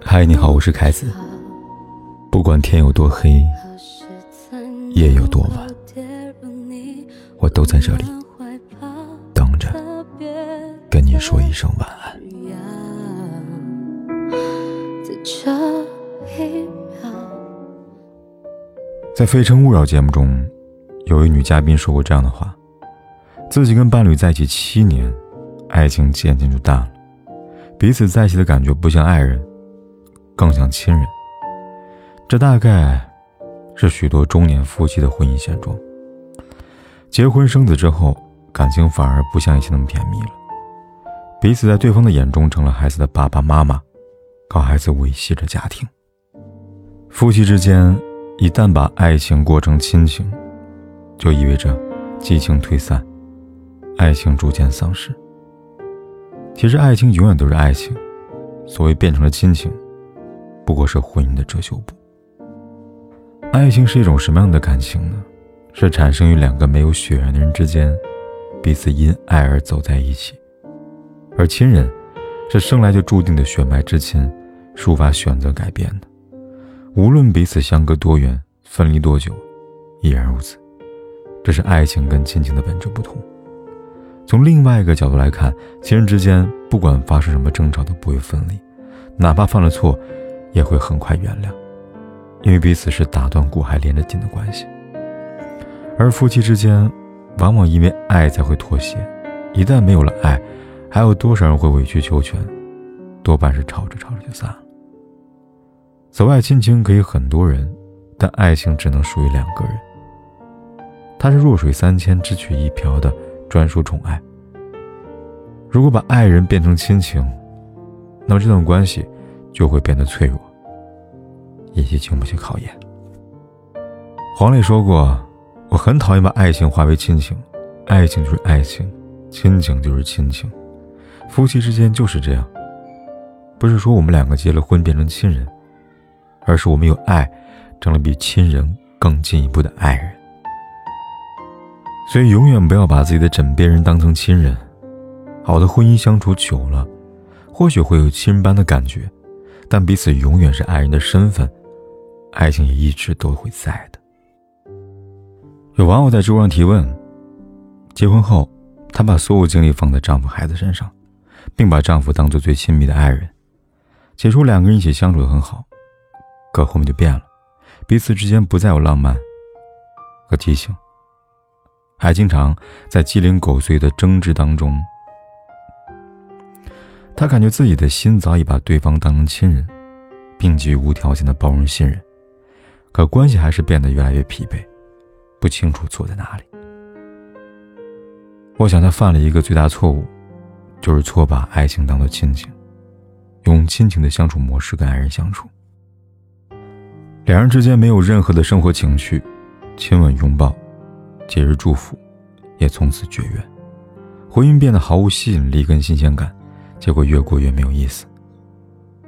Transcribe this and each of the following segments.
嗨，你好，我是凯子。不管天有多黑，夜有多晚，我都在这里等着跟你说一声晚安。在《非诚勿扰》节目中，有一女嘉宾说过这样的话：自己跟伴侣在一起七年，爱情渐渐就淡了，彼此在一起的感觉不像爱人。更像亲人，这大概是许多中年夫妻的婚姻现状。结婚生子之后，感情反而不像以前那么甜蜜了，彼此在对方的眼中成了孩子的爸爸妈妈，靠孩子维系着家庭。夫妻之间一旦把爱情过成亲情，就意味着激情退散，爱情逐渐丧失。其实，爱情永远都是爱情，所谓变成了亲情。不过是婚姻的遮羞布。爱情是一种什么样的感情呢？是产生于两个没有血缘的人之间，彼此因爱而走在一起；而亲人，是生来就注定的血脉之亲，是无法选择改变的。无论彼此相隔多远，分离多久，依然如此。这是爱情跟亲情的本质不同。从另外一个角度来看，亲人之间不管发生什么争吵都不会分离，哪怕犯了错。也会很快原谅，因为彼此是打断骨还连着筋的关系。而夫妻之间，往往因为爱才会妥协，一旦没有了爱，还有多少人会委曲求全？多半是吵着吵着就散了。此外亲情可以很多人，但爱情只能属于两个人。它是弱水三千，只取一瓢的专属宠爱。如果把爱人变成亲情，那么这段关系。就会变得脆弱，以及经不起考验。黄磊说过：“我很讨厌把爱情化为亲情，爱情就是爱情，亲情就是亲情，夫妻之间就是这样。不是说我们两个结了婚变成亲人，而是我们有爱，成了比亲人更进一步的爱人。所以，永远不要把自己的枕边人当成亲人。好的婚姻相处久了，或许会有亲人般的感觉。”但彼此永远是爱人的身份，爱情也一直都会在的。有网友在知乎上提问：结婚后，她把所有精力放在丈夫、孩子身上，并把丈夫当做最亲密的爱人。起初两个人一起相处的很好，可后面就变了，彼此之间不再有浪漫和激情，还经常在鸡零狗碎的争执当中。他感觉自己的心早已把对方当成亲人，并给予无条件的包容信任，可关系还是变得越来越疲惫，不清楚错在哪里。我想他犯了一个最大错误，就是错把爱情当做亲情，用亲情的相处模式跟爱人相处。两人之间没有任何的生活情趣，亲吻拥抱，节日祝福，也从此绝缘，婚姻变得毫无吸引力跟新鲜感。结果越过越没有意思。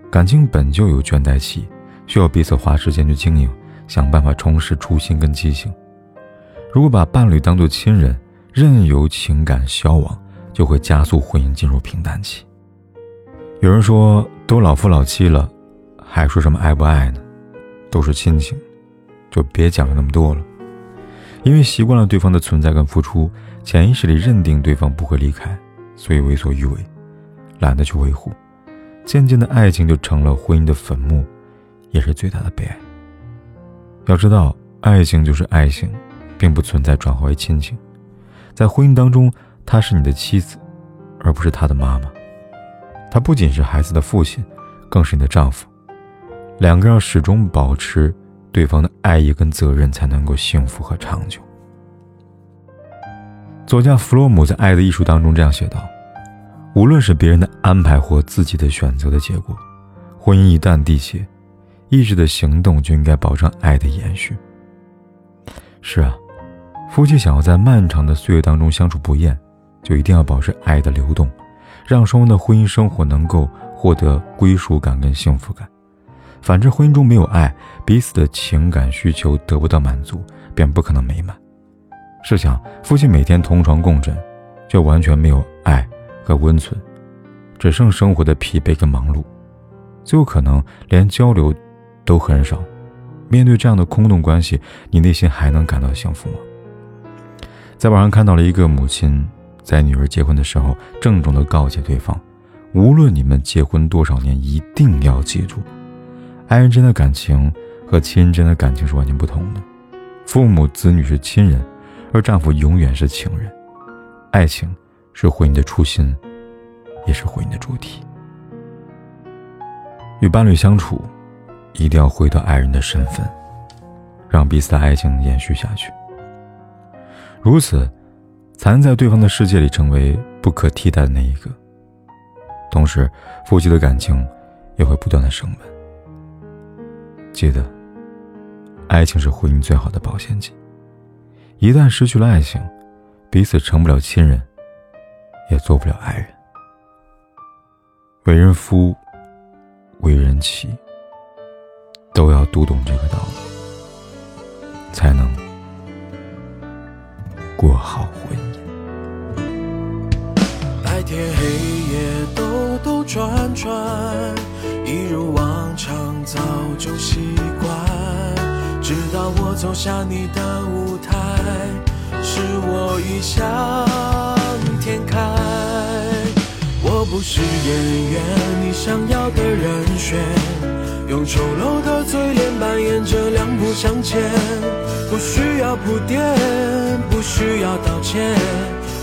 感情本就有倦怠期，需要彼此花时间去经营，想办法重拾初心跟激情。如果把伴侣当作亲人，任由情感消亡，就会加速婚姻进入平淡期。有人说，都老夫老妻了，还说什么爱不爱呢？都是亲情，就别讲了那么多了。因为习惯了对方的存在跟付出，潜意识里认定对方不会离开，所以为所欲为。懒得去维护，渐渐的，爱情就成了婚姻的坟墓，也是最大的悲哀。要知道，爱情就是爱情，并不存在转化为亲情。在婚姻当中，他是你的妻子，而不是他的妈妈。他不仅是孩子的父亲，更是你的丈夫。两个要始终保持对方的爱意跟责任，才能够幸福和长久。作家弗洛姆在《爱的艺术》当中这样写道。无论是别人的安排或自己的选择的结果，婚姻一旦缔结，意志的行动就应该保证爱的延续。是啊，夫妻想要在漫长的岁月当中相处不厌，就一定要保持爱的流动，让双方的婚姻生活能够获得归属感跟幸福感。反之，婚姻中没有爱，彼此的情感需求得不到满足，便不可能美满。试想，夫妻每天同床共枕，却完全没有爱。和温存，只剩生活的疲惫跟忙碌，最有可能连交流都很少。面对这样的空洞关系，你内心还能感到幸福吗？在网上看到了一个母亲在女儿结婚的时候，郑重地告诫对方：无论你们结婚多少年，一定要记住，爱人之间的感情和亲人之间的感情是完全不同的。父母子女是亲人，而丈夫永远是情人。爱情是婚姻的初心，也是婚姻的主题。与伴侣相处。一定要回到爱人的身份，让彼此的爱情延续下去。如此，才能在对方的世界里成为不可替代的那一个。同时，夫妻的感情也会不断的升温。记得，爱情是婚姻最好的保鲜剂。一旦失去了爱情，彼此成不了亲人，也做不了爱人。为人夫，为人妻。都要读懂这个道理，才能过好婚姻。白天黑夜兜兜转转，一如往早就习惯。直到我走下你的舞台，是我异想天开。我不是演员，你想要的人选。用丑陋的嘴脸扮演着两不相欠，不需要铺垫，不需要道歉，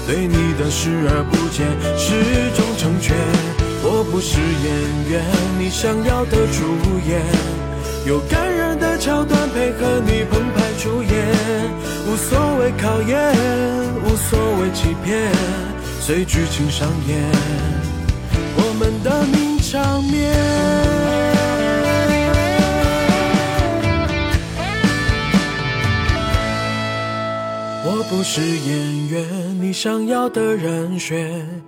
对你的视而不见，是种成全。我不是演员，你想要的主演，有感人的桥段配合你澎湃出演，无所谓考验，无所谓欺骗，随剧情上演，我们的名场面。我不是演员，你想要的人选，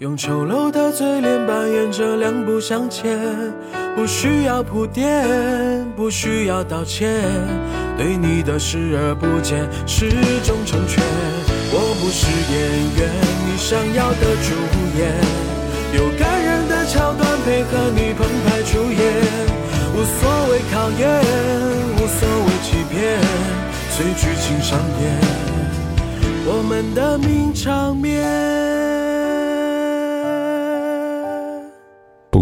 用丑陋的嘴脸扮演着两不相欠，不需要铺垫，不需要道歉，对你的视而不见，是种成全。我不是演员，你想要的主演，有感人的桥段配合你澎湃出演，无所谓考验，无所谓欺骗，随剧情上演。我们的名场面。